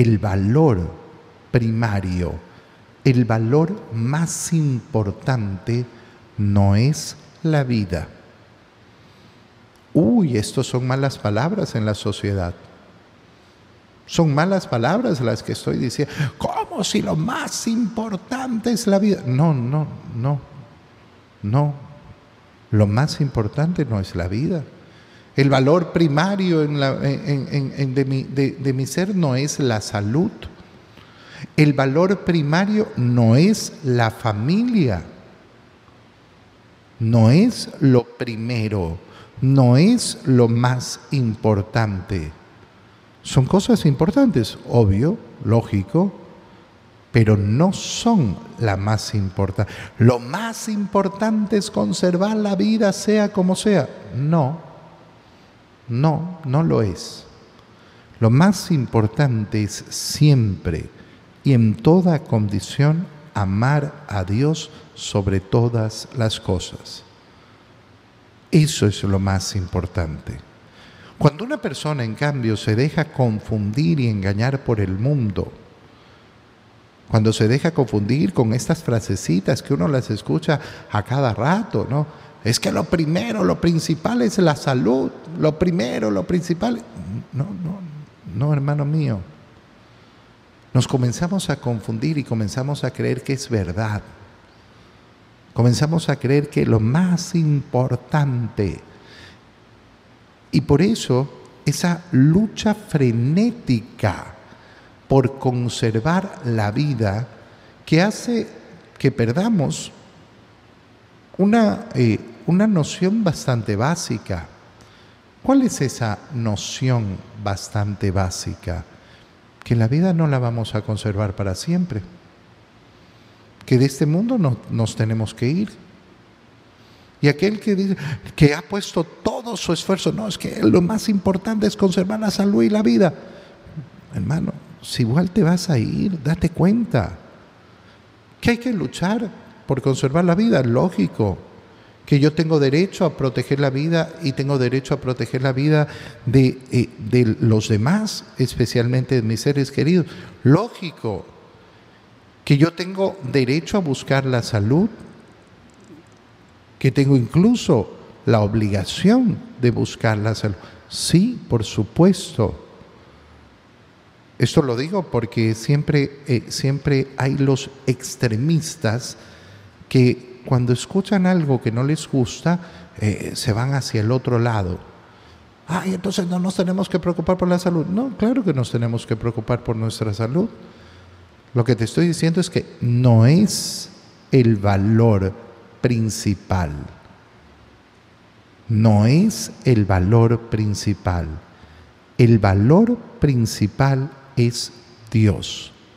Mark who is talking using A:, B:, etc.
A: el valor primario, el valor más importante no es la vida. Uy, estos son malas palabras en la sociedad. Son malas palabras las que estoy diciendo. ¿Cómo si lo más importante es la vida? No, no, no, no. Lo más importante no es la vida. El valor primario en de, mi, de mi ser no es la salud. El valor primario no es la familia. No es lo primero. No es lo más importante. Son cosas importantes, obvio, lógico, pero no son la más importante. Lo más importante es conservar la vida sea como sea. No, no, no lo es. Lo más importante es siempre y en toda condición amar a Dios sobre todas las cosas. Eso es lo más importante. Cuando una persona, en cambio, se deja confundir y engañar por el mundo, cuando se deja confundir con estas frasecitas que uno las escucha a cada rato, ¿no? Es que lo primero, lo principal es la salud, lo primero, lo principal. No, no, no, hermano mío. Nos comenzamos a confundir y comenzamos a creer que es verdad. Comenzamos a creer que lo más importante y por eso esa lucha frenética por conservar la vida que hace que perdamos una, eh, una noción bastante básica. ¿Cuál es esa noción bastante básica? Que la vida no la vamos a conservar para siempre. Que de este mundo no, nos tenemos que ir y aquel que dice que ha puesto todo su esfuerzo, no, es que lo más importante es conservar la salud y la vida. Hermano, si igual te vas a ir, date cuenta que hay que luchar por conservar la vida, lógico, que yo tengo derecho a proteger la vida y tengo derecho a proteger la vida de, eh, de los demás, especialmente de mis seres queridos, lógico, que yo tengo derecho a buscar la salud que tengo incluso la obligación de buscar la salud. Sí, por supuesto. Esto lo digo porque siempre, eh, siempre hay los extremistas que cuando escuchan algo que no les gusta, eh, se van hacia el otro lado. Ay, entonces no nos tenemos que preocupar por la salud. No, claro que nos tenemos que preocupar por nuestra salud. Lo que te estoy diciendo es que no es el valor principal. No es el valor principal. El valor principal es Dios.